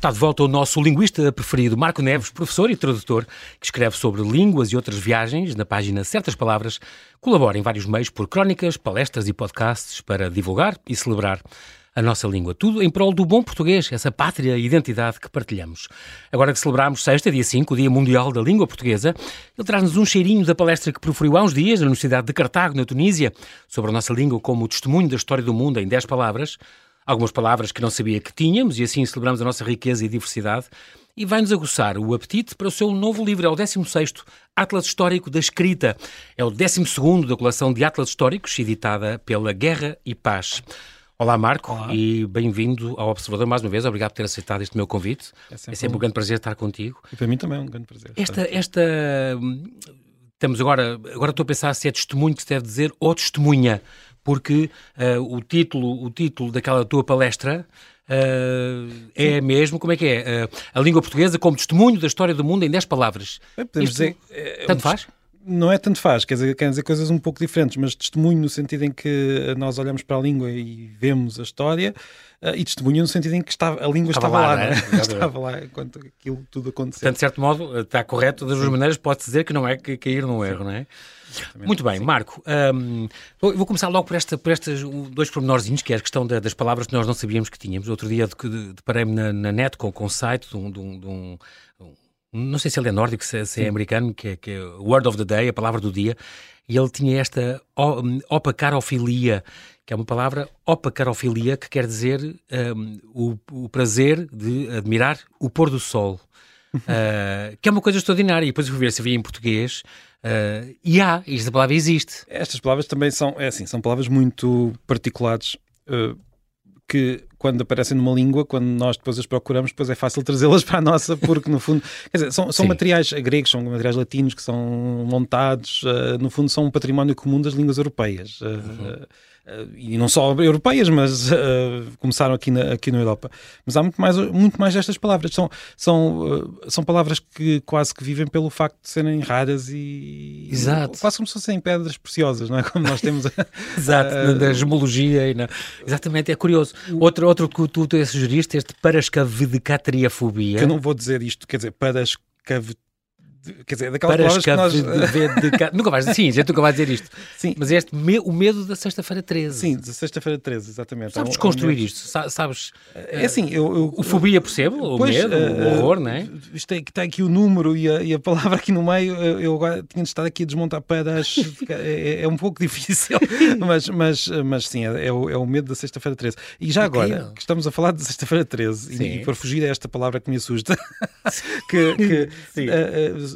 Está de volta o nosso linguista preferido, Marco Neves, professor e tradutor, que escreve sobre línguas e outras viagens na página Certas Palavras. Colabora em vários meios por crónicas, palestras e podcasts para divulgar e celebrar a nossa língua. Tudo em prol do bom português, essa pátria e identidade que partilhamos. Agora que celebramos sexta, dia 5, o Dia Mundial da Língua Portuguesa, ele traz-nos um cheirinho da palestra que proferiu há uns dias na Universidade de Cartago, na Tunísia, sobre a nossa língua como testemunho da história do mundo em 10 palavras algumas palavras que não sabia que tínhamos e assim celebramos a nossa riqueza e diversidade. E vai-nos aguçar o apetite para o seu novo livro, é o 16 Atlas Histórico da Escrita. É o 12 da coleção de Atlas Históricos, editada pela Guerra e Paz. Olá, Marco, Olá. e bem-vindo ao Observador mais uma vez. Obrigado por ter aceitado este meu convite. É sempre, é sempre um... um grande prazer estar contigo. E para mim também é um grande prazer. Esta, esta, estamos agora, agora estou a pensar se é testemunho que se deve dizer ou testemunha porque uh, o, título, o título daquela tua palestra uh, é mesmo, como é que é? Uh, a língua portuguesa como testemunho da história do mundo em 10 palavras. Podemos Isto, dizer, é, tanto faz? Não é tanto faz, quer dizer, quer dizer coisas um pouco diferentes, mas testemunho no sentido em que nós olhamos para a língua e vemos a história, uh, e testemunho no sentido em que estava, a língua estava, estava lá, lá né? estava lá enquanto aquilo tudo aconteceu. Portanto, de certo modo, está correto, das duas maneiras, pode dizer que não é que cair num erro, Sim. não é? Muito bem. Marco, um, vou começar logo por, esta, por estes dois pormenorzinhos, que é a questão da, das palavras que nós não sabíamos que tínhamos. Outro dia deparei-me na, na net com, com um site de um, de um, de um não sei se ele é nórdico, se, se é americano, que é, que é Word of the Day, a palavra do dia, e ele tinha esta opacarofilia, que é uma palavra opacarofilia, que quer dizer um, o, o, prazer de admirar o pôr do sol. uh, que é uma coisa extraordinária. E depois eu fui ver se havia em português. Uh, e há, esta palavra existe. Estas palavras também são, é assim, são palavras muito particulares. Uh, que quando aparecem numa língua, quando nós depois as procuramos, depois é fácil trazê-las para a nossa, porque no fundo, quer dizer, são, são materiais gregos, são materiais latinos que são montados, uh, no fundo são um património comum das línguas europeias. Uh, uhum. Eh, e não só europeias, mas uh, começaram aqui na, aqui na Europa. Mas há muito mais, muito mais destas palavras. São, são, uh, são palavras que quase que vivem pelo facto de serem raras e. Exato. Quase como se fossem pedras preciosas, não é? Como nós temos. Exato, uh, da gemologia. E na... Exatamente, é curioso. Outro, outro que tu, tu sugeriste, este parascavidecatriafobia. Que eu não vou dizer isto, quer dizer, parascav Quer dizer, daquelas para palavras que nós... De, de, nunca vais, sim, a gente nunca vai dizer isto. Sim. Mas é este me, o medo da sexta-feira 13. Sim, da sexta-feira 13, exatamente. Sabes desconstruir isto? Sabes? É assim, eu... eu o fobia percebo, pois, o medo, uh, o horror, não é? Isto é, que está aqui o número e a, e a palavra aqui no meio, eu agora tinha de estar aqui a desmontar para as... é, é, um pouco difícil, mas, mas, mas sim, é, é, o, é o medo da sexta-feira 13. E já agora, que estamos a falar de sexta-feira 13, e, e, para fugir a esta palavra que me assusta, que... que uh, uh,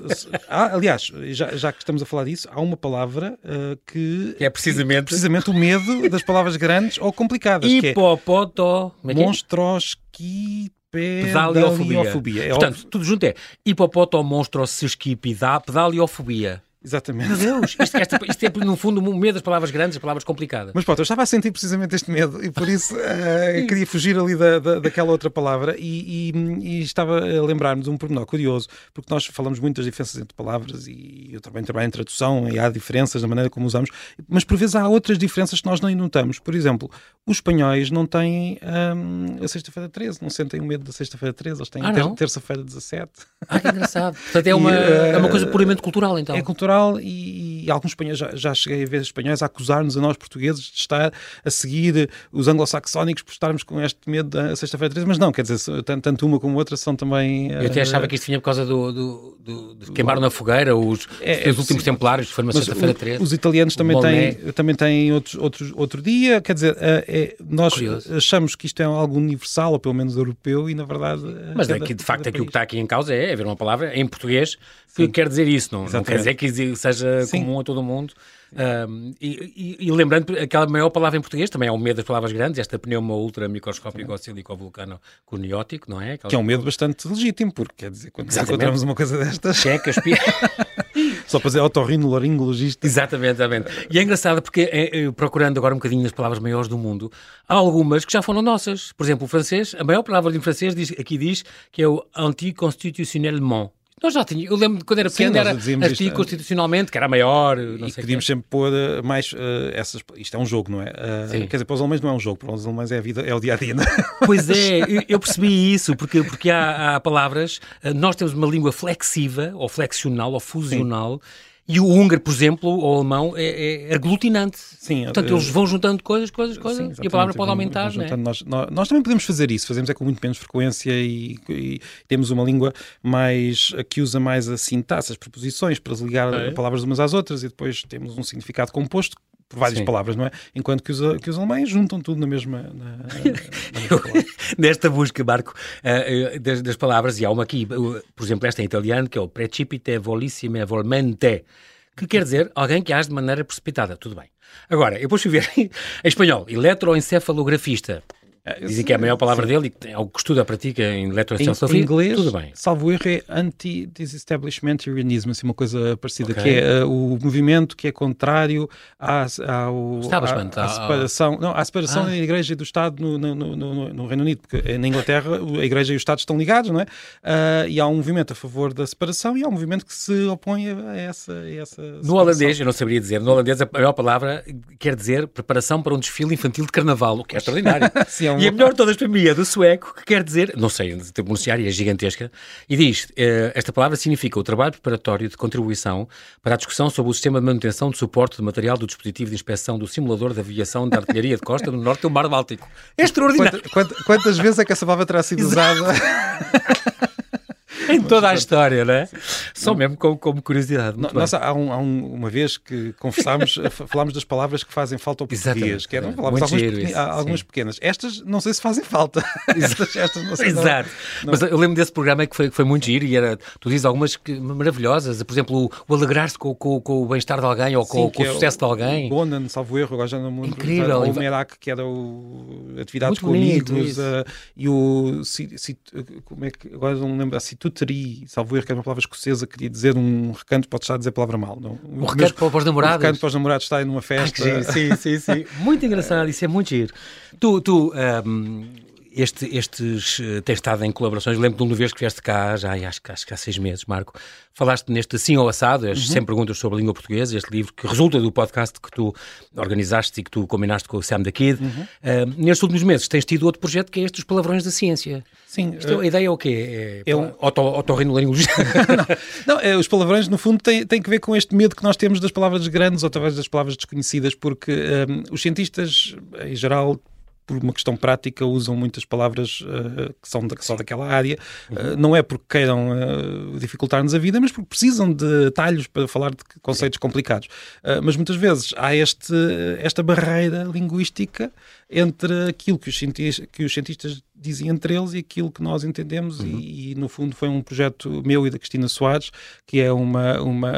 ah, aliás, já, já que estamos a falar disso, há uma palavra uh, que, que, é precisamente... precisamente o medo das palavras grandes ou complicadas. Hipopoto... Que é monstrosqui... Pedaliofobia. É Portanto, tudo junto é hipopotomonstrosesquipidá pedaliofobia. Exatamente. Meu Deus, isto, esta, isto é no fundo o medo das palavras grandes, das palavras complicadas. Mas pronto, eu estava a sentir precisamente este medo e por isso uh, queria fugir ali da, da, daquela outra palavra e, e, e estava a lembrar-me de um pormenor curioso, porque nós falamos muito das diferenças entre palavras e eu também trabalho em tradução e há diferenças na maneira como usamos, mas por vezes há outras diferenças que nós não notamos. Por exemplo, os espanhóis não têm um, a sexta-feira 13, não sentem o medo da sexta-feira 13, eles têm ah, ter, terça-feira 17. Ah, que engraçado. Portanto, é uma, e, uh, é uma coisa puramente cultural, então. É cultural e, e alguns espanhóis, já, já, cheguei a ver espanhóis a acusar-nos a nós portugueses de estar a seguir os anglo-saxónicos por estarmos com este medo da sexta-feira 13, mas não, quer dizer, tanto uma como outra são também... Eu até achava que isto vinha por causa do, do, do de queimar na fogueira os, é, os últimos sim. templários, foi uma sexta-feira 13. Os italianos também têm, também têm outros, outros, outro dia, quer dizer, é, é nós Curioso. achamos que isto é algo universal, ou pelo menos europeu, e na verdade... Mas é que de facto aqui o que está aqui em causa é haver uma palavra em português que quer dizer isso, não, não quer dizer que seja Sim. comum a todo o mundo. Um, e, e, e, lembrando, aquela maior palavra em português também é o medo das palavras grandes, esta pneuma ultra microscópico silicovulcano cuniótico, não é? Aquela que é um medo bastante legítimo, porque quer dizer, quando encontramos uma coisa destas. Quem é que aspira? Só para dizer otorrinolaringologista. Exatamente, exatamente. E é engraçado porque, é, é, procurando agora um bocadinho as palavras maiores do mundo, há algumas que já foram nossas. Por exemplo, o francês, a maior palavra em francês diz, aqui diz que é o anticonstitutionnellement Nós já tínhamos, eu lembro de quando era Sim, pequeno, nós era dizíamos artigo isto, constitucionalmente, que era maior, não e sei podíamos sempre pôr uh, mais uh, essas. Isto é um jogo, não é? Uh, Sim. quer dizer, para os alemães não é um jogo, para os alemães é a vida, é o dia a dia. Pois é, eu- percebi isso, porque, porque há, há palavras, eh, nós temos uma língua flexiva, ou flexional, ou fusional, e o húngaro, por exemplo, ou o alemão, é, é aglutinante. Sim, Portanto, eh, eles vão juntando coisas, coisas, coisas, Sim, e a palavra pode vão- aumentar, vão não é? juntando. nós, nós, nós também podemos fazer isso, fazemos é com muito menos frequência e, e temos uma língua mais que usa mais a sintaxe, as preposições, para ligar É. palavras umas às outras e depois temos um significado composto por várias Sim. palavras, não é? Enquanto que os, que os alemães juntam tudo na mesma, na, na palavra. Nesta busca, Marco, eh, das, das palavras, e há uma aqui, por exemplo, esta em italiano, que é o precipite volissime volmente, que quer dizer alguém que age de maneira precipitada. Tudo bem. Agora, eu fui ver em espanhol, eletroencefalografista. Dizem que é a maior palavra dele e que tem algo que estuda, pratica em Em, eletroencefalografia. em inglês, Tudo bem. salvo erro, é anti-disestablishmentarianism, assim, uma coisa parecida, Ok. que é uh, o movimento que é contrário à, ao, à, à à- separação, não, à separação Ah. da Igreja e do Estado no, no, no- no- no Reino Unido, porque na Inglaterra a Igreja e o Estado estão ligados, não é? Uh, e há um movimento a favor da separação e há um movimento que se opõe a essa, a essa No holandês, eu não saberia dizer, no holandês a maior palavra quer dizer preparação para um desfile infantil de carnaval, o que é extraordinário. Sim, é um- E a melhor de todas para mim é do sueco, que quer dizer, não sei, o pronunciar é gigantesca, e diz, eh, esta palavra significa o trabalho preparatório de contribuição para a discussão sobre o sistema de manutenção de suporte de material do dispositivo de inspeção do simulador de aviação da artilharia de costa no norte do Mar Báltico. É extraordinário. Quanta- quanta- quantas vezes é que essa palavra terá sido usada? Em toda a história, não é? Só mesmo como, como curiosidade. Bem. Nós, há, um- há um- uma vez que conversámos, falámos das palavras que fazem falta ao português, que eram palavras algumas, há algumas pequenas. Estas não sei se fazem falta. estas, estas não sei se- Exato. Mas eu lembro desse programa que foi, que foi muito giro e era, tu dizes algumas que- maravilhosas, por exemplo, o, o alegrar-se com, com- com o bem-estar de alguém ou com, Sim, com o é sucesso de alguém. O Bonan, salvo erro, agora já não me lembro. Incrível. Ou o Merak, que era o atividades Muito com amigos. eh, e o. como é que. Agora não me lembro. A Cituteri, salvo erro, que era uma palavra escocesa, queria dizer um recanto, pode estar a dizer a palavra mal. Não, O recanto para, os namorados. recanto para os namorados estarem numa festa. sim, sim, sim. Muito engraçado, isso é muito giro. Tu, tu ahm, este, estes, eh, tens estado em colaborações, lembro-te de uma vez que vieste cá, já acho, que- acho que há seis meses, Marco, falaste neste Sim ou Assado, as 100 perguntas sobre a língua portuguesa, este livro que resulta do podcast que tu organizaste e que tu combinaste com o Sam da Kid. Ahm, nestes últimos meses tens tido outro projeto que é este dos palavrões da ciência. Sim, Isto, a ideia é o quê? É, é um- otorrinolaringologia? Não, é, os palavrões, no fundo, têm, têm que ver com este medo que nós temos das palavras grandes ou talvez das palavras desconhecidas, porque hum, os cientistas, em geral, por uma questão prática, usam muitas palavras uh, que são da, só daquela área. Uh, não é porque queiram uh, dificultar-nos a vida, mas porque precisam de talhos para falar de conceitos complicados. Mas muitas vezes há este, esta barreira linguística entre aquilo que os, cientistas, que os cientistas dizem entre eles e aquilo que nós entendemos Uhum. e, e, no fundo foi um projeto meu e da Cristina Soares que é uma, uma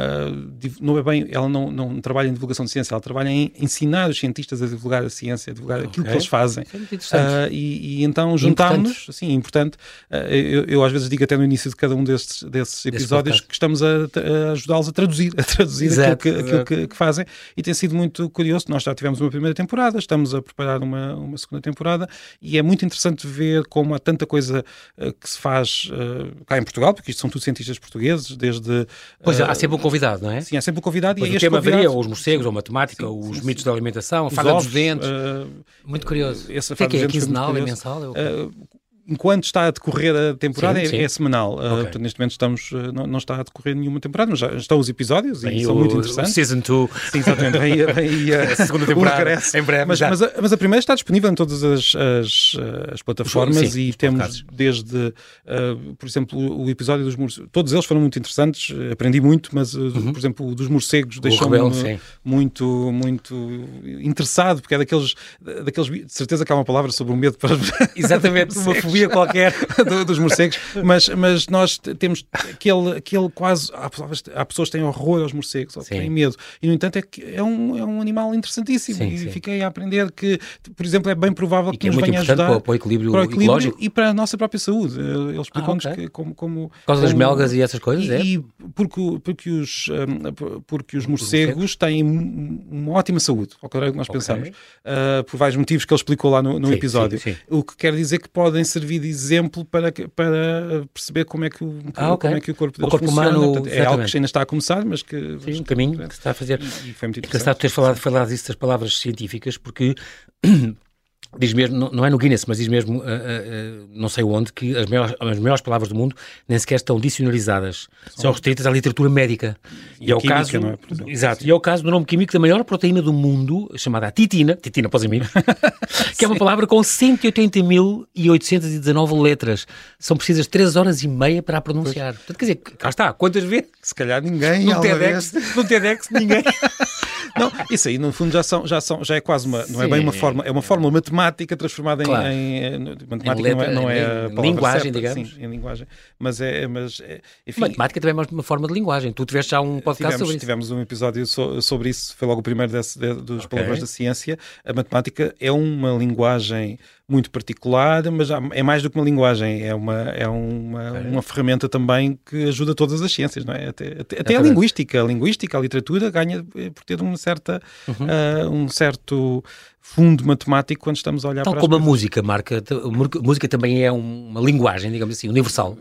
não é bem, ela não, não trabalha em divulgação de ciência, ela trabalha em ensinar os cientistas a divulgar a ciência, a divulgar aquilo que eles fazem. Uh, e, e então juntámos-nos, assim, importante. Uh, eu, eu às vezes digo até no início de cada um destes, desses episódios que estamos a, a ajudá-los a traduzir, a traduzir Exato, aquilo, que, aquilo que, que fazem e tem sido muito curioso. Nós já tivemos uma primeira temporada, estamos a preparar uma, uma segunda temporada e é muito interessante ver como há tanta coisa uh, que se faz uh, cá em Portugal, porque isto são tudo cientistas portugueses, desde. Pois uh, há sempre um convidado, não é? Sim, há sempre um convidado Pois e o este tema convidado- varia, ou os morcegos, ou a matemática, Sim, ou os sim, mitos da alimentação, a os faga dos dentes. Muito curioso. esse O que é que é? Fada Quinzenal, é mensal? É? Uh, enquanto está a decorrer a temporada Sim, é, sim. é semanal. Uh, Ok. portanto, neste momento estamos, uh, não, não está a decorrer nenhuma temporada, mas já estão os episódios Vem e são o- muito interessantes. Season 2, Sim, exatamente. Vem, vem aí a, segunda temporada, em breve. Mas, mas, a, mas a primeira está disponível em todas as, as, as plataformas Sim, e os temos podcasts. desde, uh, por exemplo, o, episódio dos morcegos. Todos eles foram muito interessantes, uh, aprendi muito, mas, uh, por exemplo, o dos morcegos deixou-me Uhum. muito, muito interessado, porque é daqueles, daqueles. De certeza que há uma palavra sobre o medo para Exatamente, uma fobia qualquer. do- dos morcegos, mas, mas nós temos aquele, aquele quase. Há, palavras- há pessoas que têm horror aos morcegos, ou que têm medo, e no entanto é, que é, um, é um animal interessantíssimo. Sim, e sim. fiquei a aprender que, por exemplo, é bem provável que, que é nos venha ajudar para, o- para o equilíbrio, para o equilíbrio ecológico. e para a nossa própria saúde. Eh, Eles explicam-nos Ah, ok. que como, como Por causa das como- melgas e essas coisas, e, é? e porque, porque, os, hum, porque os morcegos têm um- uma ótima saúde, ao contrário do que nós Ok. pensamos, uh, por vários motivos que ele explicou lá no, no Sim, episódio. O que quer dizer que podem servir devido exemplo para, para perceber como é que o, ah, okay. como é que o corpo o corpo funciona. Humano, Portanto, é algo que ainda está a começar, mas que... Sim, um caminho que se está a fazer. E, e foi muito interessante. É engraçado teres falado, falado disso das palavras científicas, porque diz mesmo, não, não, é no Guinness, mas diz mesmo, uh, uh, não sei onde, que as maiores, as maiores palavras do mundo nem sequer estão dicionarizadas, são, são restritas à literatura médica. E, e é o caso, não é, exato, e é o caso do nome químico da maior proteína do mundo, chamada titina, titina para os amigos, que é uma palavra com 180.819 letras. São precisas 3 horas e meia para a pronunciar. Portanto, quer dizer, cá está, quantas vezes? Se calhar ninguém. No TEDx, no TEDx ninguém. não, isso aí no fundo já, são, já, são, já é quase uma, não é bem uma fórmula, é uma fórmula matemática transformada claro. em, em, matemática em letra, não é, não é linguagem, certa, digamos. Sim, em linguagem, mas é, mas é, enfim, matemática também é uma forma de linguagem. Tu tiveste já um podcast tivemos, sobre isso. Tivemos um episódio so, sobre isso, foi logo o primeiro desse, de, dos okay. palavrões da ciência. A matemática é uma linguagem muito particular, mas é mais do que uma linguagem, é uma, é uma, okay. uma ferramenta também que ajuda todas as ciências, não é? Até, até, até a linguística, a linguística, a literatura ganha por ter uma certa, uhum. uh, um certo fundo matemático quando estamos a olhar Tal para como a música, Marca, a música também é uma linguagem, digamos assim, universal.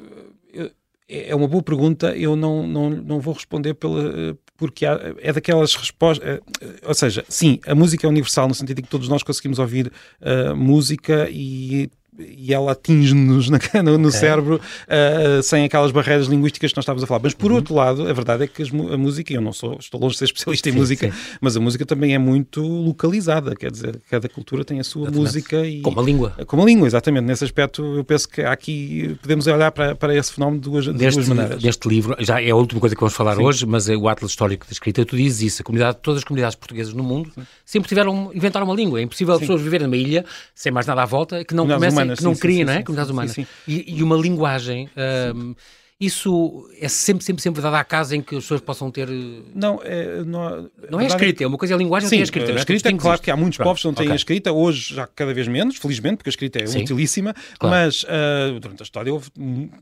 É uma boa pergunta, eu não, não, não vou responder pela, porque há, é daquelas respostas. É, ou seja, sim, a música é universal no sentido de que todos nós conseguimos ouvir uh, música e e ela atinge-nos no, no okay. cérebro uh, sem aquelas barreiras linguísticas que nós estávamos a falar. Mas por uhum. outro lado, a verdade é que a música, eu não sou, estou longe de ser especialista em sim, música, sim. mas a música também é muito localizada, quer dizer, cada cultura tem a sua exatamente. música e. Como a língua. Como a língua, exatamente. Nesse aspecto, eu penso que aqui podemos olhar para, para esse fenómeno de duas, de deste, duas maneiras. Deste livro, já é a última coisa que vamos falar sim. hoje, mas é o Atlas Histórico da Escrita, tu dizes isso, a comunidade, todas as comunidades portuguesas no mundo sempre tiveram, inventaram uma língua. É impossível as pessoas viverem numa ilha sem mais nada à volta que não comecem, que não criem, não é? comunidades humanas. Sim, sim. E, e, uma linguagem. Um, isso é sempre, sempre, sempre dado à casa em que as pessoas possam ter. Eh, não, é, não, não é escrita, é uma coisa, é a linguagem Sim, tem a escrita. A escrita, é claro que há muitos Pronto, povos que não têm okay. a escrita, hoje já cada vez menos, felizmente, porque a escrita é Sim. utilíssima, claro. mas uh, durante a história houve,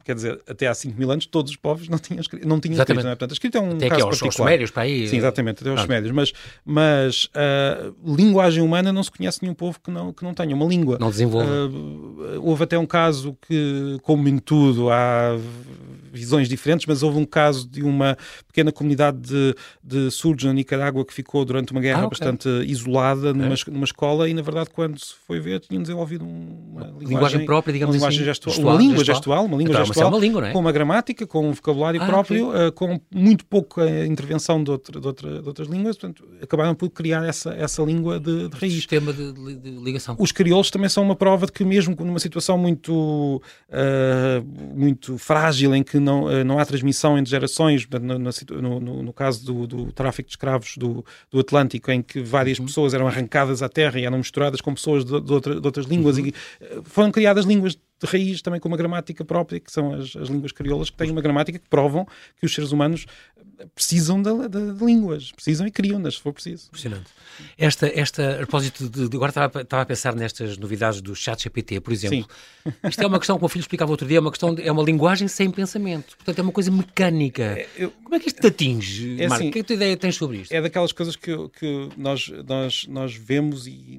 quer dizer, até há 5 mil anos, todos os povos não tinham, escrita, não tinham escrita. Não é? Portanto, a escrita é um até caso aos, particular. Aos para aí. Sim, exatamente, até aos Sumérios. Mas, mas uh, linguagem humana não se conhece nenhum povo que não, que não tenha uma língua. Não desenvolva. Uh, houve até um caso que, como em tudo, há visões diferentes, mas houve um caso de uma pequena comunidade de, de surdos na Nicarágua que ficou durante uma guerra ah, okay. bastante isolada numa, numa escola e, na verdade, quando se foi ver, tinham desenvolvido uma linguagem, linguagem própria, digamos uma linguagem assim, gestual, gestual, uma língua gestual, gestual uma língua então, gestual, é uma língua, é? com uma gramática, com um vocabulário ah, próprio, okay. uh, com muito pouca intervenção de, outra, de, outra, de, outras línguas, portanto, acabaram por criar essa, essa língua de, de raiz. Sistema de, de, ligação. Os crioulos também são uma prova de que, mesmo numa situação muito, uh, muito frágil, em que não, uh, não há transmissão entre gerações, no, no, no, no caso do, do, tráfico de escravos do, do Atlântico, em que várias uhum. pessoas eram arrancadas à terra e eram misturadas com pessoas de, de, outra, de outras línguas uhum. e eh, foram criadas línguas de raiz também com uma gramática própria, que são as, as línguas crioulas, que têm uma gramática que provam que os seres humanos precisam de, de, de línguas, precisam e criam-nas, se for preciso. Impressionante. Esta, esta, a propósito de, de agora estava, estava, a pensar nestas novidades do chat GPT, por exemplo. Sim. Isto é uma questão, como o filho explicava outro dia, é uma questão, é uma linguagem sem pensamento. Portanto, é uma coisa mecânica. É, eu, como é que isto te atinge, é Marco? Assim, que ideia tens sobre isto? É daquelas coisas que, que nós, nós, nós vemos e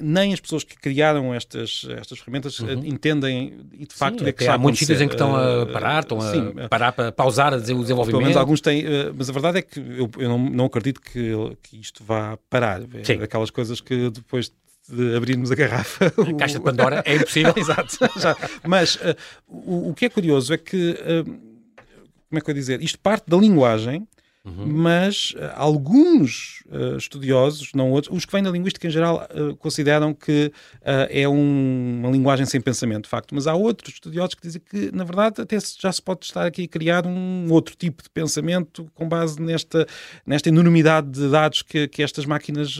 nem as pessoas que criaram estas, estas ferramentas uhum. entendem e de facto Sim, é que há muitos sítios em que estão a parar, estão a Sim, parar para pausar o desenvolvimento. Pelo menos alguns têm, eh, mas a verdade é que eu, eu não, não acredito que, que isto vá parar. É Sim. daquelas coisas que depois de abrirmos a garrafa. A caixa de Pandora é impossível. Exato. Já. Mas uh, o, o, que é curioso é que, uh, como é que eu ia dizer, isto parte da linguagem Uhum. Mas uh, alguns uh, estudiosos, não outros, os que vêm da linguística em geral, uh, consideram que é um, uma linguagem sem pensamento, de facto. Mas há outros estudiosos que dizem que, na verdade, até já se pode estar aqui a criar um outro tipo de pensamento com base nesta, nesta enormidade de dados que, que estas máquinas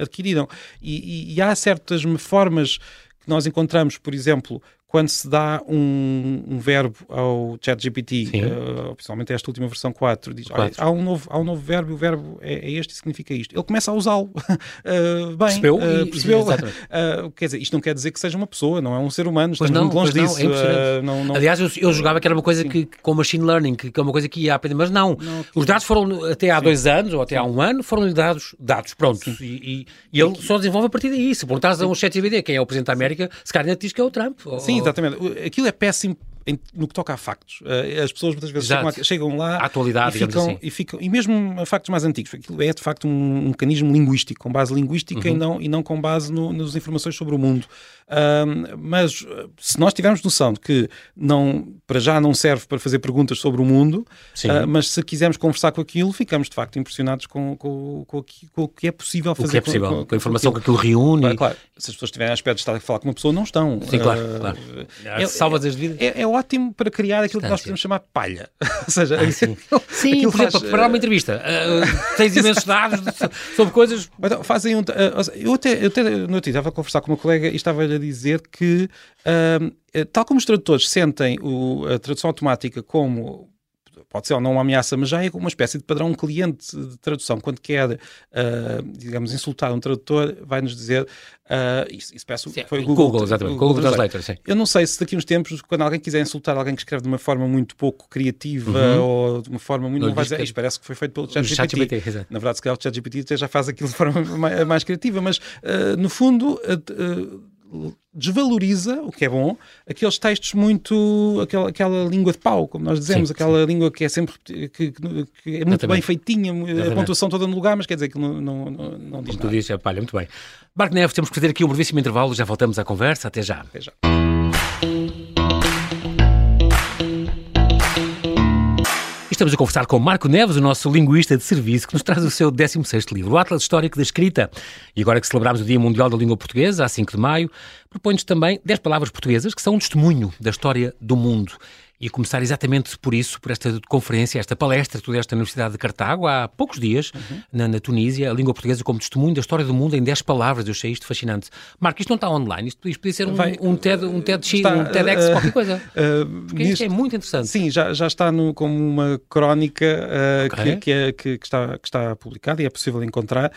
adquiriram. E, e, e há certas formas que nós encontramos, por exemplo, quando se dá um, um verbo ao ChatGPT, uh, principalmente esta última versão 4, diz, 4. há, um novo, há um novo verbo e o verbo é, é este e significa isto. Ele começa a usá-lo. uh, bem, percebeu? Uh, percebeu? Uh, quer dizer, isto não quer dizer que seja uma pessoa, não é um ser humano, estamos não, muito longe disso. Não, é não, não, Aliás, eu, eu jogava que era uma coisa que, com machine learning, que, que é uma coisa que ia aprender, mas não. Os dados foram, até há sim. dois anos ou até há um ano, foram-lhe dados, dados prontos. E, e, e, ele só desenvolve a partir daí. Se perguntares a um ChatGPT quem é o Presidente da América, se calhar diz que é o Trump. Sim, exatamente. Aquilo é péssimo em, no que toca a factos. Uh, as pessoas muitas vezes chegam, a, chegam, lá a atualidade, e, ficam, assim. e, ficam, e mesmo a factos mais antigos. Aquilo é de facto um, um mecanismo linguístico, com base linguística uhum. e, não, e não com base no, nas informações sobre o mundo. Uh, mas se nós tivermos noção de que não, para já não serve para fazer perguntas sobre o mundo, uh, mas se quisermos conversar com aquilo, ficamos de facto impressionados com, com, com, com o que é possível fazer. O que é possível, com, com a informação que aquilo reúne. Claro, claro, se as pessoas tiverem aspecto de estar a falar com uma pessoa, não estão. Sim, claro. claro. É, Salvas as vidas. É, é, ótimo para criar aquilo que nós podemos chamar palha. Ou seja, ah, sim, sim por exemplo, para preparar uma entrevista. Uh, tens imensos dados sobre coisas. Então, fazem um, uh, eu até, eu até no outro estava a conversar com uma colega e estava-lhe a dizer que, uh, tal como os tradutores sentem o, a tradução automática como pode ser ou não uma ameaça, mas já é uma espécie de padrão. Um cliente de tradução, quando quer, uh, digamos, insultar um tradutor, vai-nos dizer. Uh, isso, isso peço, sim, foi o Google. Google exatamente. Google, Google Translator, sim. Eu não sei se daqui a uns tempos, quando alguém quiser insultar alguém que escreve de uma forma muito pouco criativa uhum. ou de uma forma muito. Não, não vai dizer, isto parece que foi feito pelo ChatGPT. Chat Na verdade, se calhar o ChatGPT já faz aquilo de forma mais, mais criativa, mas uh, no fundo desvaloriza, o que é bom, aqueles textos muito. aquela, aquela língua de pau, como nós dizemos, sim, aquela sim. língua que é sempre. que, que é muito bem feitinha, Exatamente. a pontuação toda no lugar, mas quer dizer que não, não, não, não diz como nada. tu dizes, é palha, muito bem. Marco Neves, temos que fazer aqui um brevíssimo intervalo, já voltamos à conversa, até já. Até já. Estamos a conversar com Marco Neves, o nosso linguista de serviço, que nos traz o seu 16º livro, o Atlas Histórico da Escrita. E agora que celebramos o Dia Mundial da Língua Portuguesa, a 5 de maio, propõe-nos também 10 palavras portuguesas que são um testemunho da história do mundo e começar exatamente por isso, por esta conferência, esta palestra que tu deste na Universidade de Cartago há poucos dias, uhum. na, na, Tunísia, a língua portuguesa como testemunho da história do mundo em 10 palavras. Eu achei isto fascinante. Marco, isto não está online, isto, isto podia ser um, Vai, um, TED, um, TED, está, um TEDx, uh, qualquer coisa. Uh, Porque nisto, isto é muito interessante. Sim, já, já está no, como uma crónica uh, okay. que, que, é, que, que, está, que está publicada e é possível encontrar.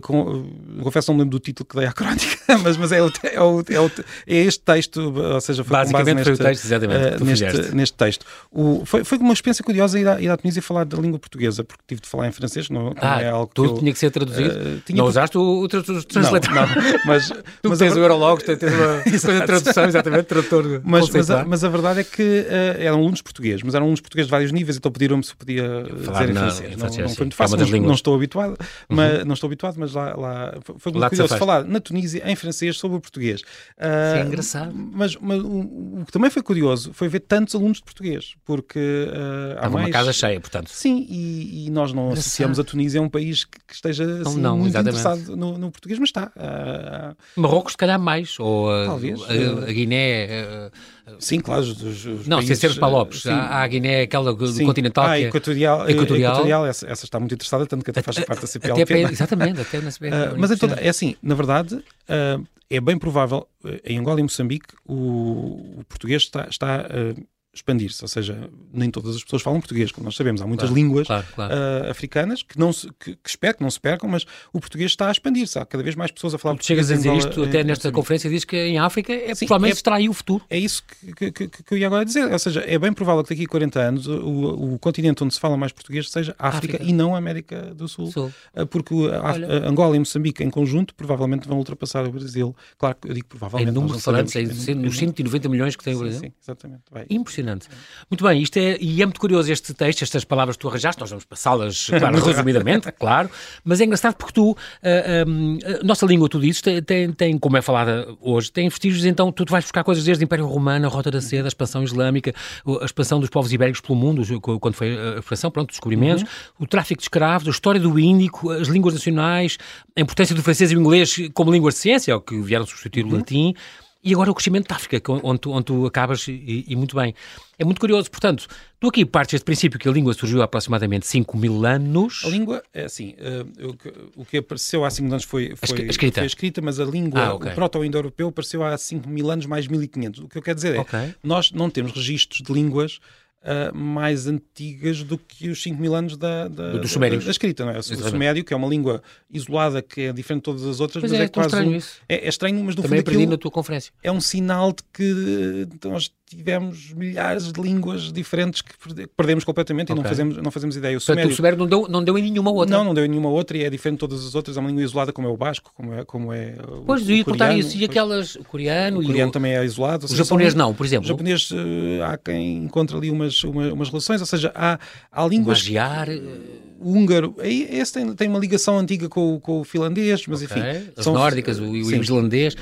com, confesso, não me lembro do título que dei à crónica, mas, mas é, o, é, o, é, o, é este texto, ou seja, foi Basicamente neste, foi o texto, exatamente, neste, neste texto. O, foi, foi uma experiência curiosa ir à, ir à Tunísia falar da língua portuguesa, porque tive de falar em francês, não, ah, é algo tudo que eu, tinha que ser traduzido? Uh, não por... usaste o, o translator? Não, não, mas... tu mas tens a... o Eurolog, tens uma coisa de tradução, exatamente, tradutor mas, mas, a, mas a verdade é que uh, eram alunos portugueses, mas eram alunos portugueses de vários níveis, então pediram-me se podia falar dizer em francês. Não, não, foi muito fácil, não, não, estou habituado, mas, uhum. não estou habituado, mas lá, lá foi muito curioso falar na Tunísia em francês sobre o português. Uh, é engraçado. Mas, mas o, o, que também foi curioso foi ver tantos alunos de português, porque uh, há mais... uma casa cheia, portanto. Sim, e, e nós não associamos a Tunísia a um país que, que esteja assim, não, muito exatamente. interessado no, no, português, mas está. Uh... Marrocos, se calhar, mais. Ou a, Talvez. A, a Guiné. Sim, claro. Os, os não, sem ser os Palopes. Há a Guiné, aquela do sim. continental. Ah, que é equatorial, equatorial. equatorial essa, essa, está muito interessada, tanto que até faz parte da CPL. Até, exatamente, até na CPL. Uh, mas então, é assim, na verdade, uh, é bem provável, em Angola e Moçambique, o, o português está, está uh, expandir-se, ou seja, nem todas as pessoas falam português, como nós sabemos. Há muitas claro, línguas claro, claro. Uh, africanas que, não se, que, que, espero que não se percam, mas o português está a expandir-se. Há cada vez mais pessoas a falar tu português. Chegas a dizer isto, até nesta conferência, diz que em África é, Sim, provavelmente é, aí o futuro. É isso que, que, que, eu ia agora dizer. Ou seja, é bem provável que daqui a 40 anos o, o continente onde se fala mais português seja África, África. e não a América do Sul. Sul. Uh, porque a, a Angola e Moçambique em conjunto provavelmente vão ultrapassar o Brasil. Claro que eu digo provavelmente. Em número de falantes, nos 190 milhões que tem o Brasil. Sim, exatamente. Vai. Impressionante. Muito muito bem, isto é, e é muito curioso este texto, estas palavras que tu arranjaste, nós vamos passá-las, claro, resumidamente, claro, mas é engraçado porque tu, a, a, ah, a nossa língua, tu dizes, tem, tem, tem, como é falada hoje, tem vestígios, então tu, tu vais buscar coisas desde o Império Romano, a Rota da Seda, a expansão islâmica, a expansão dos povos ibéricos pelo mundo, quando foi a expansão, pronto, descobrimentos, uhum. o tráfico de escravos, a história do Índico, as línguas nacionais, a importância do francês e do inglês como línguas de ciência, o que vieram substituir uhum. o latim, e agora o crescimento da África, onde tu, onde tu acabas, e, e, muito bem. É muito curioso, portanto, tu aqui partes deste princípio que a língua surgiu há aproximadamente 5 mil anos. A língua, é assim, uh, o, que apareceu há 5 mil anos foi, foi, a escrita. foi a escrita, mas a língua, ah, okay. o proto-indo-europeu, apareceu há 5 mil anos mais 1500. O que eu quero dizer é, okay. nós não temos registros de línguas Uh, mais antigas do que os 5 mil anos da, da, do, da, da escrita, não é? O sumério, que é uma língua isolada, que é diferente de todas as outras, pois mas é, é quase. Estranho um, isso. É, é, estranho, mas do Também fundo aprendi na tua conferência. É um sinal de que nós tivemos milhares de línguas diferentes que perdemos completamente okay. e não fazemos, não fazemos ideia. O sumério, Portanto, o sumério não deu, não deu em nenhuma outra? Não, não deu em nenhuma outra e é diferente de todas as outras. É uma língua isolada como é o basco, como é, como é o Pois, ia contar isso. E aquelas, o coreano... O coreano o, também é isolado. O japonês não, por exemplo? O japonês, uh, há quem encontra ali umas, umas, umas relações, ou seja, há, há línguas... Magiar... O húngaro, esse tem, tem uma ligação antiga com, com o finlandês, mas okay. enfim... As são, nórdicas, o, o islandês...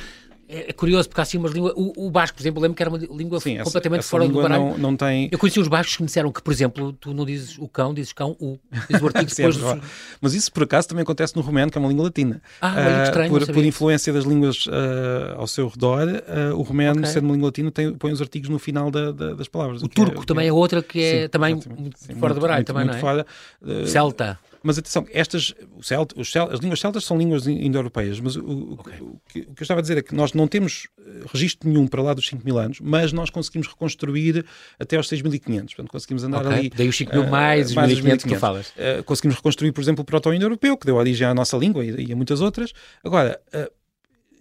É, é curioso, porque há assim umas línguas. O, o basco, por exemplo, lembro que era uma língua Sim, completamente essa, essa fora língua do baralho. Não, não tem... Eu conheci os bascos que me disseram que, por exemplo, tu não dizes o cão, dizes cão, o. Dizes o artigo depois Sim, do... Mas isso, por acaso, também acontece no romeno, que é uma língua latina. Ah, uh, estranho, por, por influência das línguas uh, ao seu redor, uh, o romeno, okay. sendo uma língua latina, tem, põe os artigos no final da, da, das palavras. O, o turco é, também é, é outra que é Sim, também muito Sim, fora do baralho, muito, também, muito não é? Fora, Celta. Mas atenção, estas, celt, as línguas celtas são línguas indo-europeias, mas o, okay. o, que, o, que, eu estava a dizer é que nós não temos eh, registro nenhum para lá dos 5 mil anos, mas nós conseguimos reconstruir até aos 6.500. Portanto, conseguimos andar okay. ali. Daí os 5 mil uh, mais, mais os 1.500 que tu falas. Uh, conseguimos reconstruir, por exemplo, o proto-indo-europeu, que deu origem à nossa língua e, e a muitas outras. Agora, uh,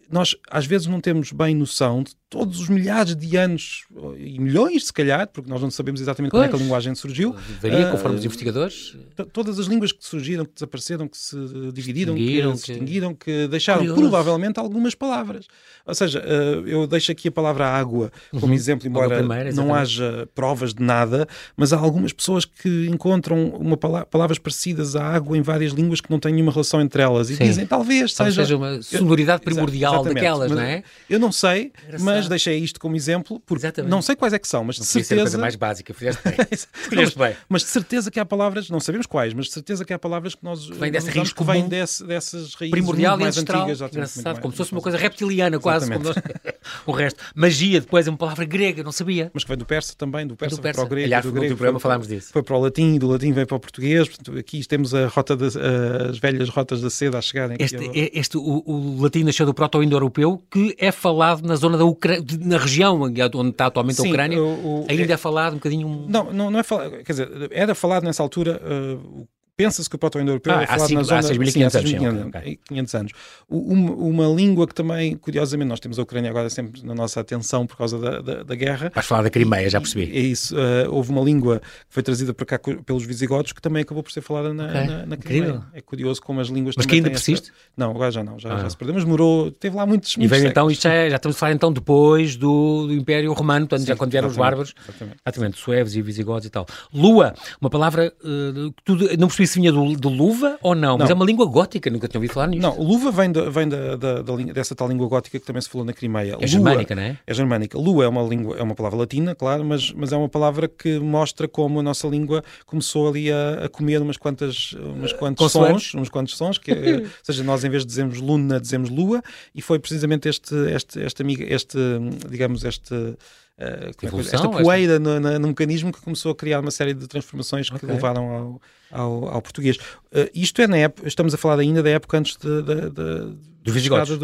nós às vezes não temos bem noção de todos os milhares de anos e milhões, se calhar, porque nós não sabemos exatamente pois, como é que a linguagem surgiu. Varia conforme uh, os investigadores. Todas as línguas que surgiram, que desapareceram, que se dividiram, que se extinguiram, que deixaram Curioso. provavelmente algumas palavras. Ou seja, uh, eu deixo aqui a palavra água como uhum. exemplo, embora primeira, não haja provas de nada, mas há algumas pessoas que encontram uma palavras parecidas à água em várias línguas que não têm nenhuma relação entre elas e Sim. dizem talvez seja, seja uma sonoridade primordial daquelas, não é? Eu não sei, mas mas deixei isto como exemplo, porque Exatamente. não sei quais é que são, mas não de certeza... coisa mais básica, fizeste bem. mas, bem. mas de certeza que há palavras, não sabemos quais, mas de certeza que há palavras que nós vem dessa raiz que vêm desse, dessas raízes primordial mais ancestral, antigas. Engraçado, como se fosse uma coisa reptiliana quase, como nós... o resto. Magia depois é uma palavra grega, não sabia. Mas que vem do persa também, do persa, do persa. para o grego. Aliás, do grego, programa falámos disso. Foi para o latim, do latim veio para o português, aqui temos a rota das, as velhas rotas da seda a chegarem. Este, este, o, o latim nasceu do proto-indo-europeu, que é falado na zona da Ucrânia, na região onde está atualmente Sim, a Ucrânia, o, o, ainda é, é, falado um bocadinho. Não, não, não é falado, quer dizer, era falado nessa altura. Uh, Pensa-se que o proto-indo-europeu ah, é falado cinco, na zona... Há 6.500 anos. 500, okay. 500 anos. Uma, uma, língua que também, curiosamente, nós temos a Ucrânia agora sempre na nossa atenção por causa da, da, da guerra. Vais falar da Crimeia, já percebi. É isso. Uh, houve uma língua que foi trazida para cá pelos visigodos que também acabou por ser falada na, okay. na, na Crimeia. Incrível. É curioso como as línguas Mas que ainda persiste? Essa... Não, agora já não. Já, ah. já se perdeu, mas demorou... Teve lá muitos, muitos E veio então, isto é, já estamos a falar então depois do, do Império Romano, portanto, Sim, já quando vieram os bárbaros. Exatamente. exatamente. Suevos e visigodos e tal. Lua, uma palavra uh, que tu não percebi se vinha do, do luva ou não? não? Mas é uma língua gótica, nunca tinha ouvido falar nisto. Não, luva vem, de, vem da, da, da, dessa tal língua gótica que também se falou na Crimeia. É Lua, germânica, não é? É germânica. Lua é uma língua, é uma palavra latina, claro, mas, mas é uma palavra que mostra como a nossa língua começou ali a, a comer umas quantas, umas quantos sons, uns quantos sons, que, é, ou seja, nós em vez de dizermos luna, dizemos lua, e foi precisamente este, este, este, amiga, este digamos, este uh, esta poeira esta... No, no, no, mecanismo que começou a criar uma série de transformações okay. que levaram ao, ao, ao português. Uh, isto é na época, estamos a falar ainda da época antes de, de, de, dos visigodos.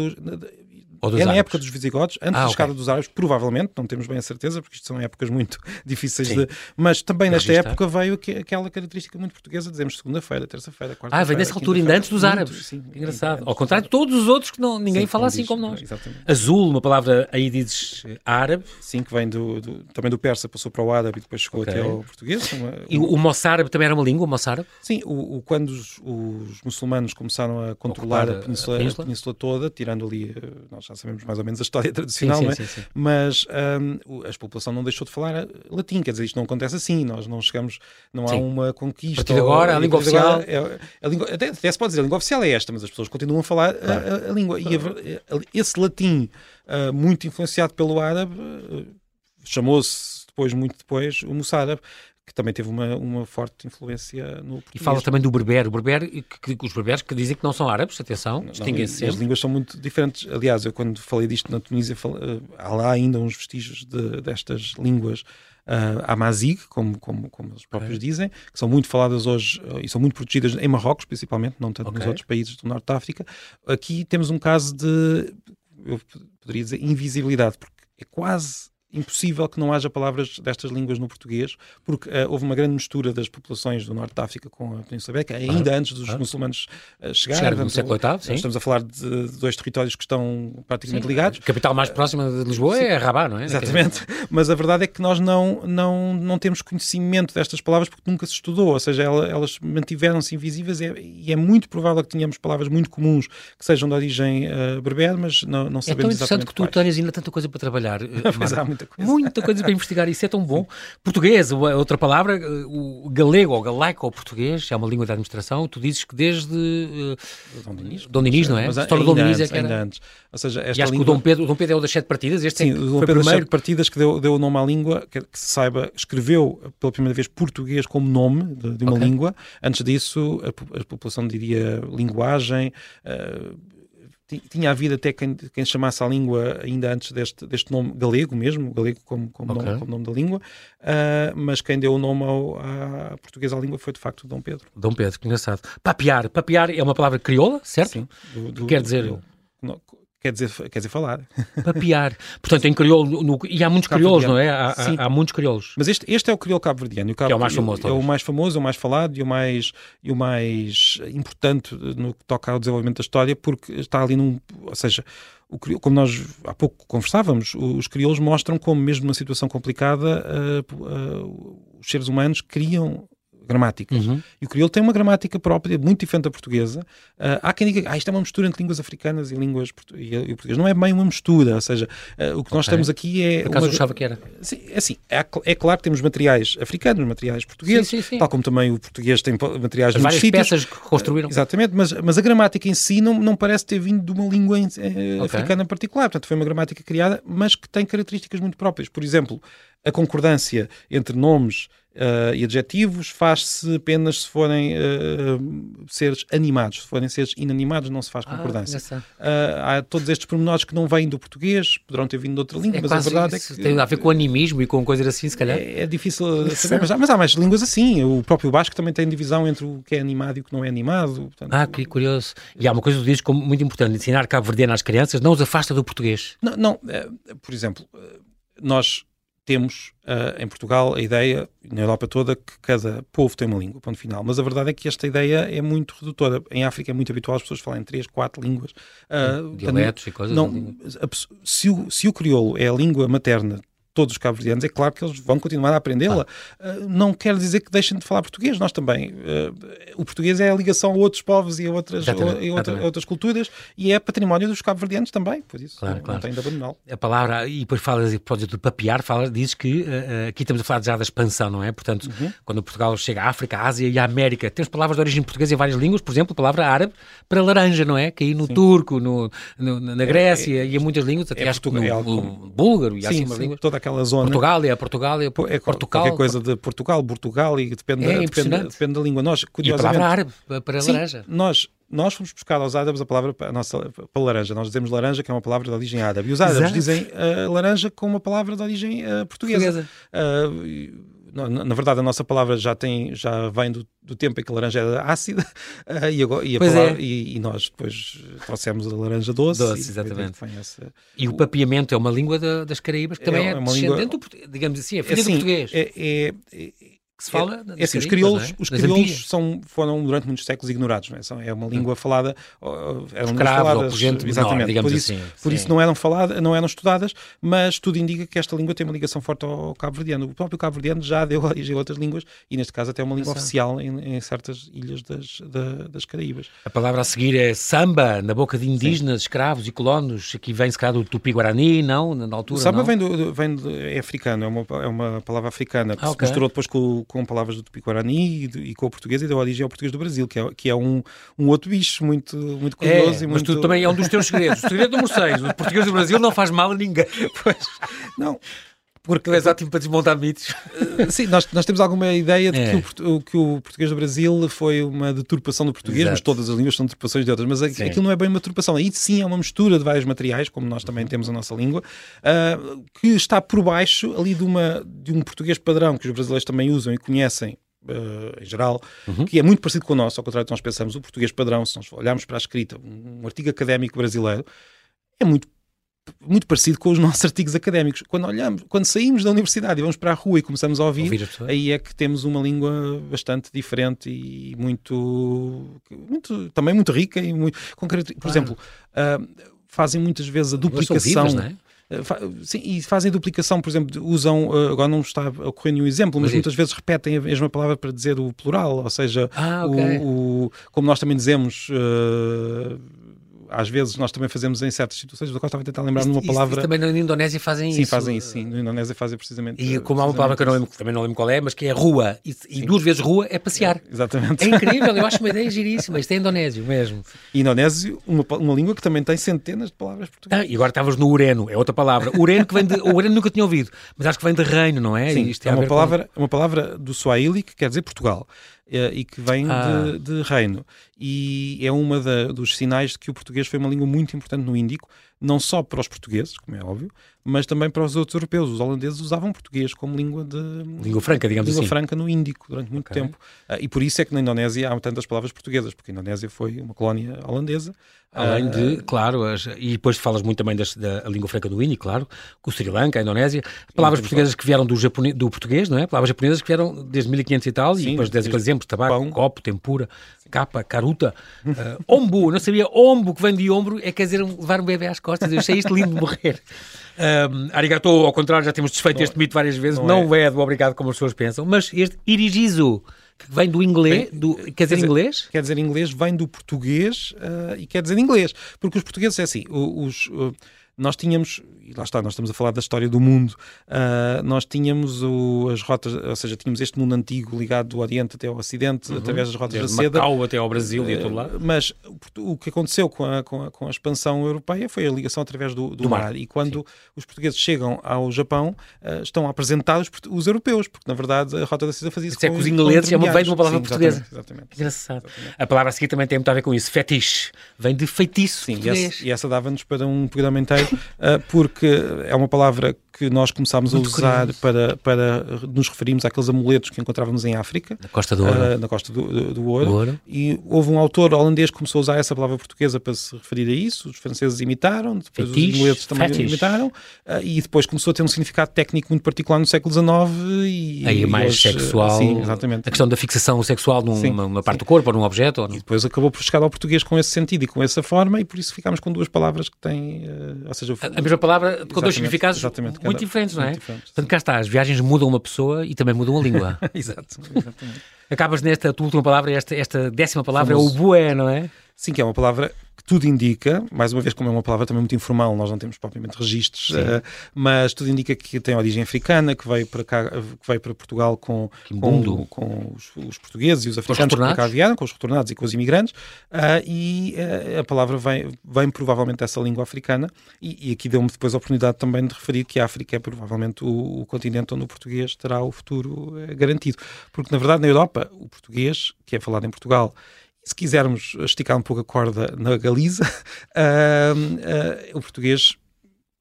Do, é na época dos visigodos, antes ah, da chegada okay. dos árabes, provavelmente, não temos bem a certeza, porque isto são épocas muito difíceis Sim. de. Mas também nesta época veio que, aquela característica muito portuguesa, dizemos segunda-feira, terça-feira, quarta-feira. Ah, vem nessa altura, ainda antes dos árabes. Sim, Engraçado. Ao contrário de todos os outros que não, ninguém Sim, fala assim diz, como nós. Exatamente. Azul, uma palavra aí dizes árabe. Sim, que vem do, do, também do persa, passou para o árabe e depois chegou okay. até ao português. Uma, uma... E o moçárabe também era uma língua, o moçárabe? Sim, o, o quando os, os, muçulmanos começaram a controlar a península, a península? a península toda, tirando ali, eh, nós já sabemos mais ou menos a história tradicional, sim, sim, é? Sim, mas um, a população não deixou de falar latim, quer dizer, isto não acontece assim, nós não chegamos, não há uma conquista. A partir de agora, a língua oficial. É, a língua, até, até, se pode dizer, a língua oficial é esta, mas as pessoas continuam a falar claro. a, a, língua. E a, esse latim, uh, muito influenciado pelo árabe, uh, chamou-se depois, muito depois, o moçárabe, que também teve uma, uma forte influência no português. E fala também do berber, o berber que, que, os berberes que dizem que não são árabes, atenção, distinguem-se As línguas são muito diferentes. Aliás, eu quando falei disto na Tunísia, falei, eh, há lá ainda uns vestígios de, destas línguas uh, amazigh, como, como, como eles próprios okay. dizem, que são muito faladas hoje uh, e são muito protegidas em Marrocos, principalmente, não tanto okay. nos outros países do Norte da África. Aqui temos um caso de, eu poderia dizer, invisibilidade, porque é quase impossível que não haja palavras destas línguas no português, porque uh, houve uma grande mistura das populações do norte da África com a Península Ibérica, ainda ah, antes dos ah. muçulmanos uh, chegarem. no século VIII, sim. Estamos a falar de, dois territórios que estão praticamente sim. ligados. A capital mais próxima de Lisboa sim. é Rabat, não é? Exatamente. Mas a verdade é que nós não, não, não temos conhecimento destas palavras porque nunca se estudou, ou seja, elas mantiveram-se invisíveis e é, e é muito provável que tenhamos palavras muito comuns que sejam de origem uh, berber, mas não, não sabemos É tão interessante que tu tens ainda tanta coisa para trabalhar. mas há muita coisa. Muita coisa para investigar, isso é tão bom. Português, outra palavra, eh, o galego ou galaico ou português, é uma língua da administração, tu dizes que desde uh, Dom Dinis, Dom Dinis não é? Mas, Só Dom Dinis é que era... antes. Ou seja, esta e acho língua... que o Dom Pedro, o Dom Pedro é o das sete partidas, este Sim, é, o Dom Pedro das sete partidas que deu, deu o nome à língua, que, que, se saiba, escreveu pela primeira vez português como nome de, de uma okay. língua. Antes disso, a, a população diria linguagem, uh, tinha havido até quem, quem chamasse a língua ainda antes deste, deste nome galego mesmo, galego como, como, okay. nome, como nome, da língua, uh, mas quem deu o nome ao, à portuguesa à língua foi de facto Dom Pedro. Dom Pedro, que engraçado. Papear, papear é uma palavra crioula, certo? Sim. Do, do, quer dizer... Do, Quer dizer, quer dizer falar. Papiar. Portanto, em crioulo, no, e há muitos crioulos, não é? Há, há, há, muinos crioulos. Mas este, este é o crioulo cabo-verdiano. Que é o mais famoso. É o mais famoso, é o mais falado e o mais, e o mais importante no que toca ao desenvolvimento da história, porque está ali num. Ou seja, o, como nós há pouco conversávamos, os crioulos mostram como, mesmo numa situação complicada, uh, uh, os seres humanos criam gramáticas. Uhum. E o crioulo tem uma gramática própria, muito diferente da portuguesa. Uh, há quem diga, ah, isto é uma mistura entre línguas africanas e línguas e, e português. Não é bem uma mistura, ou seja, uh, o que okay. nós temos aqui é... Por acaso uma... achava que era? Sim, é assim, é, é, claro que temos materiais africanos, materiais portugueses, sim, sim, sim. tal como também o português tem materiais de várias sítios. peças que construíram. Uh, exatamente, mas, mas a gramática em si não, não parece ter vindo de uma língua em, okay. africana particular. Portanto, foi uma gramática criada, mas que tem características muito próprias. Por exemplo, a concordância entre nomes uh, e adjetivos faz-se apenas se forem uh, seres animados. Se forem seres inanimados, não se faz ah, concordância. Ah, há todos estes pormenores que não vêm do português, poderão ter vindo de outra língua, é mas a verdade é que. Tem a ver com animismo e com coisas assim, se calhar. É, é difícil saber, mas há, mas há, mais línguas assim. O próprio Basco também tem divisão entre o que é animado e o que não é animado. Portanto, ah, que curioso. E há uma coisa que tu dizes como muito importante: ensinar cabo-verdiano às crianças não os afasta do português. Não, não por exemplo, nós temos uh, em Portugal a ideia, na Europa toda, que cada povo tem uma língua, ponto final. Mas a verdade é que esta ideia é muito redutora. Em África é muito habitual as pessoas falarem três, quatro línguas. Uh, Dialetos e coisas não, assim. se, o, se o crioulo é a língua materna todos os cabo-verdianos, é claro que eles vão continuar a aprendê-la. Ah. Uh, não quer dizer que deixem de falar português, nós também. Uh, o português é a ligação a outros povos e a outras, a outra, a outras culturas e é património dos cabo-verdianos também, por isso claro, não, claro. não tem de abandoná-lo. A palavra, e depois falas de papear, fala, dizes que uh, aqui estamos a falar já da expansão, não é? Portanto, uhum. quando Portugal chega à África, à Ásia e à América, temos palavras de origem portuguesa em várias línguas, por exemplo, a palavra árabe para laranja, não é? Que aí no sim. turco, no, no, na Grécia é, é, e em muitas línguas, até é acho que no, no, búlgaro e sim, assim sim, toda aquela zona. Portugal Portugália, Portugália, é Portugal. Qualquer coisa de Portugal, Portugal e depende, é, depende, depende, da língua. Nós, e a palavra árabe para sim, laranja. Nós, nós fomos buscar aos árabes a palavra a nossa, para laranja. Nós dizemos laranja, que é uma palavra de origem árabe. E os árabes Exato. dizem uh, laranja com uma palavra de origem uh, portuguesa. portuguesa. Uh, na, na, verdade, a nossa palavra já tem, já vem do, do tempo em que a laranja era ácida uh, e, agora, e, palavra, é. e, e, nós depois trouxemos a laranja doce. Doce, e exatamente. Essa, e o, papiamento é uma língua da, das Caraíbas que também é, é uma língua, do, digamos assim, é filha assim, do português. É, é, é que se fala. É, é assim, os crioulos, é? os crioulos são, foram durante muitos séculos ignorados, não é? São, é uma língua falada. Eram Escravos, faladas, ou gente exatamente. Menor, por isso, assim, por isso não eram faladas, não eram estudadas, mas tudo indica que esta língua tem uma ligação forte ao cabo-verdiano. O próprio cabo-verdiano já deu origem a outras línguas e neste caso até uma língua oficial em, em, certas ilhas das, da, das Caraíbas. A palavra a seguir é samba, na boca de indígenas, Sim. escravos e colonos. Aqui vem se calhar do tupi-guarani, não? Na altura. O samba não? vem, do, vem do, é africano, é uma, é uma palavra africana que ah, okay. se misturou depois com, com palavras do tupi guarani e, e, com o português e deu origem ao português do Brasil, que é, que é um, um outro bicho muito, muito curioso. É, e mas muito... tu também é um dos teus segredos. O segredo número 6, o português do Brasil não faz mal a ninguém. Pois, não. Porque tu és ótimo para desmontar mitos. Eh, sim, nós, nós temos alguma ideia de é. que, o, que o português do Brasil foi uma deturpação do português, Exato. mas todas as línguas são deturpações de outras. Mas sim. aquilo não é bem uma deturpação. Aí sim é uma mistura de vários materiais, como nós também temos a nossa língua, uh, que está por baixo ali de, uma, de um português padrão que os brasileiros também usam e conhecem Uh, em geral, uhum. que é muito parecido com o nosso, ao contrário do que nós pensamos, o português padrão, se nós olharmos para a escrita, um, um artigo académico brasileiro, é muito muito parecido com os nossos artigos académicos. Quando olhamos, quando saímos da universidade e vamos para a rua e começamos a ouvir, ouvir aí é que temos uma língua bastante diferente e muito, muito também muito rica e muito com Por claro. exemplo, uh, fazem muitas vezes a duplicação. Vivas, é? Eh, sim, e fazem duplicação, por exemplo, usam, eh, agora não está a ocorrer nenhum exemplo, mas, mas muitas vezes repetem a mesma palavra para dizer o plural, ou seja, ah, okay. o, o, como nós também dizemos. Às vezes nós também fazemos em certas situações, eu estava a tentar lembrar numa palavra. Isso, também na Indonésia fazem sim, isso. Sim, fazem isso, sim. Na Indonésia fazem precisamente. E como há uma palavra que eu não lembro, também não lembro qual é, mas que é rua, e, e duas vezes rua é passear. É, exatamente. É incrível, eu acho uma ideia giríssima. Isto é indonésio mesmo. E indonésio, uma, uma língua que também tem centenas de palavras portuguesas. Ah, e agora estavas no ureno, é outra palavra. Ureno que vem de. O ureno nunca tinha ouvido, mas acho que vem de reino, não é? Sim, é uma palavra, com... uma palavra do Swahili que quer dizer Portugal. Eh, e que vem ah. de, de, reino. E é uma dos sinais de que o português foi uma língua muito importante no Índico, não só para os portugueses, como é óbvio, mas também para os outros europeus. Os holandeses usavam português como língua de língua franca, digamos língua assim. franca no Índico durante muito okay. tempo. Uh, e por isso é que na Indonésia há tantas palavras portuguesas, porque a Indonésia foi uma colónia holandesa. Além de, uh, claro, as, e depois falas muito também das, da língua franca do Índico, claro, com o Sri Lanka, a Indonésia, palavras portuguesas que vieram do, japonês, do português, não é? Palavras japonesas que vieram desde 1500 e tal, Sim, e depois dez exemplos, tabaco, pão. copo, tempura, capa, caruta, uh, ombu, não sabia, ombu, que vem de ombro, é quer dizer levar um bebê às costas, eu achei isto lindo de morrer. Um, arigato, ao contrário, já temos desfeito não, este mito várias vezes, não, não é. é do obrigado como as pessoas pensam, mas este irigizo, que vem do inglês, do, quer, quer dizer inglês? Quer dizer inglês, vem do português uh, e quer dizer inglês, porque os portugueses é assim, os, os nós tínhamos, e lá está, nós estamos a falar da história do mundo, uh, nós tínhamos o, as rotas, ou seja, tínhamos este mundo antigo ligado do Oriente até ao Ocidente, uhum. através das rotas Desde da seda. Macau até ao Brasil uh, e a todo lado. Ah, mas o que aconteceu com a, com a, com a expansão europeia foi a ligação através do, do, do mar. mar. E quando Sim. os portugueses chegam ao Japão, uh, estão a apresentar os, europeus, porque na verdade a rota da seda fazia isso com, é com os ingleses, é uma, vem de uma palavra Sim, portuguesa. Exatamente, exatamente. Engraçado. Exatamente. A palavra a seguir também tem muito a ver com isso, fetiche. Vem de feitiço Sim, e essa, e essa dava-nos para um programa inteiro, uh, porque é uma palavra que nós começámos Muito a usar para, para nos referirmos àqueles amuletos que encontrávamos em África. Na Costa do Ouro. Uh, na Costa do, do, do, Ouro. do, Ouro. E houve um autor holandês que começou a usar essa palavra portuguesa para se referir a isso. Os franceses imitaram, depois Fetiche, os amuletos também fetiche. imitaram. Uh, e depois começou a ter um significado técnico muito particular no século XIX. E, Aí é mais hoje, sexual. Sim, exatamente. A questão da fixação sexual numa, sim, parte sim. do corpo ou num objeto. Ou E depois acabou por chegar ao português com esse sentido e com essa forma e por isso ficámos com duas palavras que têm... Uh, ou seja, a, a mesma palavra com dois significados muito diferentes, não é? Portanto, cá está, as viagens mudam uma pessoa e também mudam a língua. Exato, exatamente. Acabas nesta tua última palavra, esta, esta décima palavra Famoso. é o bué, não é? Sim, que é uma palavra tudo indica, mais uma vez, como é uma palavra também muito informal, nós não temos propriamente registros, uh, mas tudo indica que tem origem africana, que veio para cá, que veio para Portugal com, com, com os, os, portugueses e os africanos os que cá vieram, com os retornados e com os imigrantes, uh, e uh, a palavra vem, vem provavelmente dessa língua africana, e, e aqui deu-me depois a oportunidade também de referir que a África é provavelmente o, o continente onde o português terá o futuro garantido, porque na verdade na Europa o português, que é falado em Portugal, se quisermos esticar um pouco a corda na Galiza, uh, uh, o português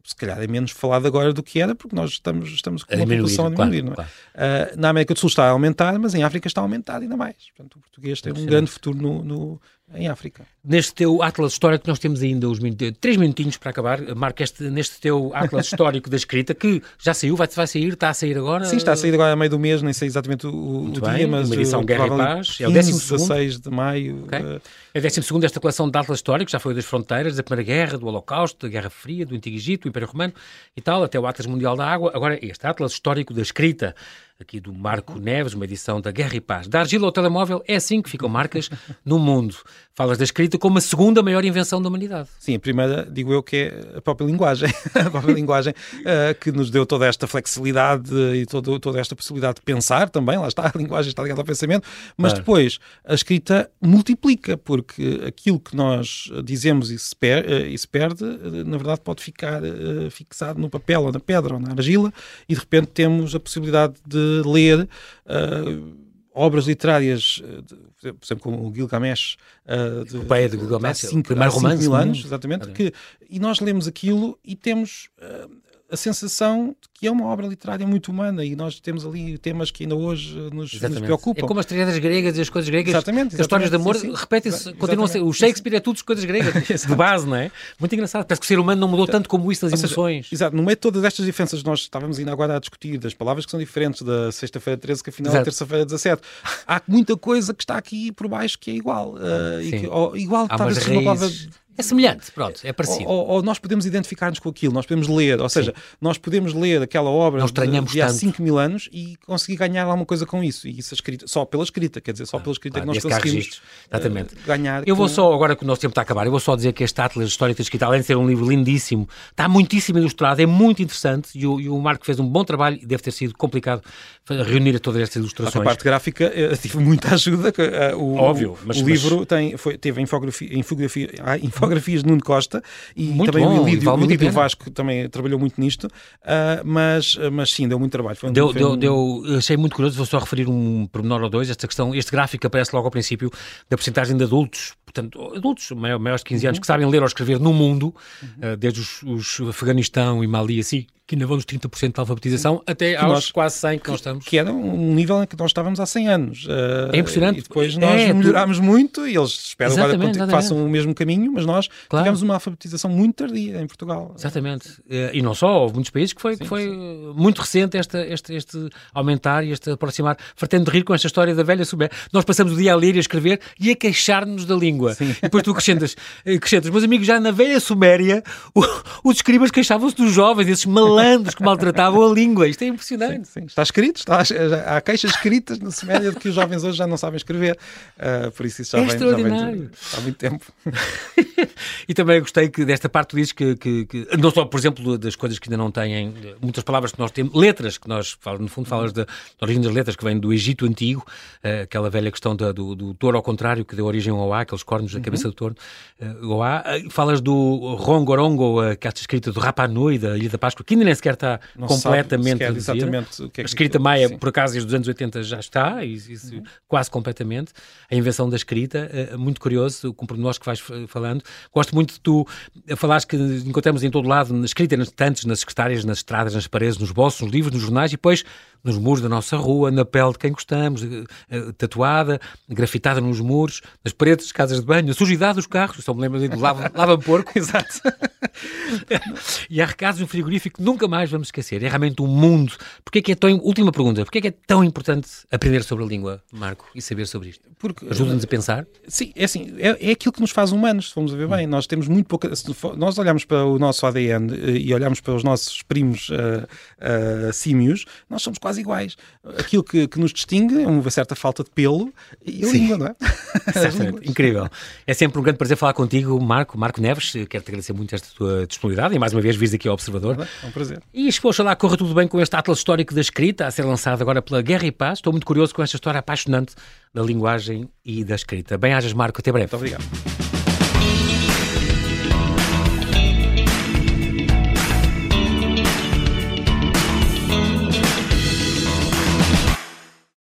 se calhar é menos falado agora do que era, porque nós estamos, estamos com uma população a diminuir. Claro, claro. uh, na América do Sul está a aumentar, mas em África está a aumentar ainda mais. Portanto, o português tem um grande futuro no, no, em África. Neste teu atlas histórico, nós temos ainda os três minutinhos para acabar. Marca este, neste teu atlas histórico da escrita, que já saiu, vai, vai sair, está a sair agora? Sim, está a sair agora a meio do mês, nem sei exatamente o, o dia, mas uma edição Guerra e Paz, é o 16 de maio. Okay. Uh, é o 12 desta coleção de atlas históricos, já foi das fronteiras, da Primeira Guerra, do Holocausto, da Guerra Fria, do Antigo Egito, do Império Romano e tal, até o Atlas Mundial da Água. Agora, este atlas histórico da escrita, aqui do Marco Neves, uma edição da Guerra e Paz. Da argila ao telemóvel, é assim que ficam marcas no mundo. Falas da escrita como a segunda maior invenção da humanidade. Sim, a primeira, digo eu, que é a própria linguagem. a própria linguagem uh, que nos deu toda esta flexibilidade e todo, toda esta possibilidade de pensar também. Lá está, a linguagem está ligada ao pensamento. Mas claro. depois, a escrita multiplica, porque aquilo que nós dizemos e se, per, uh, e se perde, uh, na verdade pode ficar fixado no papel ou na pedra ou na argila e de repente temos a possibilidade de ler obras literárias, eh, por exemplo, como o Gilgamesh, uh, de, Epopeia de Gilgamesh, cinco, o primeiro romance. mil anos, exatamente, que, e nós lemos aquilo e temos uh, a sensação de que é uma obra literária muito humana e nós temos ali temas que ainda hoje nos, nos preocupam. É como as tragédias gregas e as coisas gregas, exatamente, exatamente as histórias de amor repetem-se, continuam a ser. O Shakespeare é tudo coisas gregas, de base, não é? Muito engraçado. Parece que o ser humano não mudou tanto como isso nas emoções. Seja, exato, no meio de todas estas diferenças, nós estávamos ainda agora a discutir das palavras que são diferentes da sexta-feira 13, que afinal é terça-feira 17. Há muita coisa que está aqui por baixo que é igual. Uh, e que, ou, igual, Há talvez seja uma palavra é semelhante, pronto, é parecido. Ou, ou, nós podemos identificar-nos com aquilo, nós podemos ler, ou seja, Sim. nós podemos ler aquela obra de, de há 5 mil anos e conseguir ganhar alguma coisa com isso. E isso escrita, só pela escrita, quer dizer, só pela escrita ah, que nós conseguimos Exatamente. Uh, ganhar. Eu vou com... só, agora que o nosso tempo está a acabar, eu vou só dizer que este Atlas História escrita, além de ser um livro lindíssimo, está muitíssimo ilustrado, é muito interessante e o, e o Marco fez um bom trabalho e deve ter sido complicado reunir todas estas ilustrações. A parte gráfica eh, tive muita ajuda. Uh, o, Óbvio, mas, o livro mas... tem, foi, teve infografia, infografia, ah, infografias de Nuno Costa e muito também bom, o Ilídio, vale o Ilídio Vasco também trabalhou muito nisto, uh, mas, mas sim, deu muito trabalho. Foi um, deu, deu, um... deu, achei muito curioso, vou só referir um pormenor ou dois, esta questão, este gráfico aparece logo ao princípio da porcentagem de adultos portanto, adultos maiores de 15 anos uhum. que sabem ler ou escrever no mundo, uhum. uh, desde os, os Afeganistão e Mali, assim, que ainda vão nos 30% de alfabetização, até aos nós, quase 100 que, que, nós estamos. Que era um nível em que nós estávamos há 100 anos. Uh, é impressionante. E depois nós é, melhorámos tu... muito e eles esperam agora que façam o mesmo caminho, mas nós claro. tivemos uma alfabetização muito tardia em Portugal. Exatamente. Uh, e não só, houve muitos países que foi, sim, que foi muito recente este, este, este aumentar e este aproximar. Fartando de rir com esta história da velha Sumé. Nós passamos o dia a ler e a escrever e a queixar-nos da língua. Sim. E depois tu acrescentas, acrescentas, meus amigos, já na velha Suméria, os escribas queixavam-se dos jovens, esses malandros que maltratavam a língua. Isto é impressionante. Sim, sim. Está escrito, está, há queixas escritas na Suméria de que os jovens hoje já não sabem escrever. Uh, por isso isso já, é vem, extraordinário. já vem há muito tempo. e também gostei que desta parte tu dizes que, que, que, não só, por exemplo, das coisas que ainda não têm, muitas palavras que nós temos, letras que nós, no fundo, falas da, origem das letras que vêm do Egito Antigo, uh, aquela velha questão da, do, do touro ao contrário, que deu origem ao A, aqueles cornos da uhum. cabeça do touro, uh, ao A. Falas do Rongorongo, uh, que está escrita do Rapa Nui, da Ilha da Páscoa, que ainda nem sequer está não completamente sequer exatamente o que é A escrita maia, sim. por acaso, desde os anos 80 já está, isso, uhum. quase completamente. A invenção da escrita, muito curioso, com pormenores que vais falando. Gosto muito de tu falaste que encontramos em todo lado, na escrita, nas nas secretárias, nas estradas, nas paredes, nos bolsos, nos livros, nos jornais e depois nos muros da nossa rua, na pele de quem gostamos, eh, eh, tatuada, grafitada nos muros, nas paredes das casas de banho, a sujidade dos carros, só me lembro de lava, lava porco, exato. e há recados no frigorífico que nunca mais vamos esquecer. É realmente um mundo. Porquê é que é tão... Última pergunta. Porquê é que é tão importante aprender sobre a língua, Marco, e saber sobre isto? Porque ajuda-nos a pensar? Sim, é assim, é, é aquilo que nos faz humanos, se formos a ver bem. Hum. Nós temos muito pouca... nós olhamos para o nosso ADN eh, e olhamos para os nossos primos uh, uh, símios, nós somos quase iguais. Aquilo que, que, nos distingue é uma certa falta de pelo e a Sim. língua, não é? Incrível. É sempre um grande prazer falar contigo, Marco, Marco Neves. Quero-te agradecer muito esta tua disponibilidade e mais uma vez vires aqui ao Observador. É um prazer. E lá corra tudo bem com este Atlas Histórico da Escrita, a ser lançado agora pela Guerra e Paz. Estou muito curioso com esta história apaixonante da linguagem e da escrita. Bem-ajas, Marco. Até breve. Muito obrigado.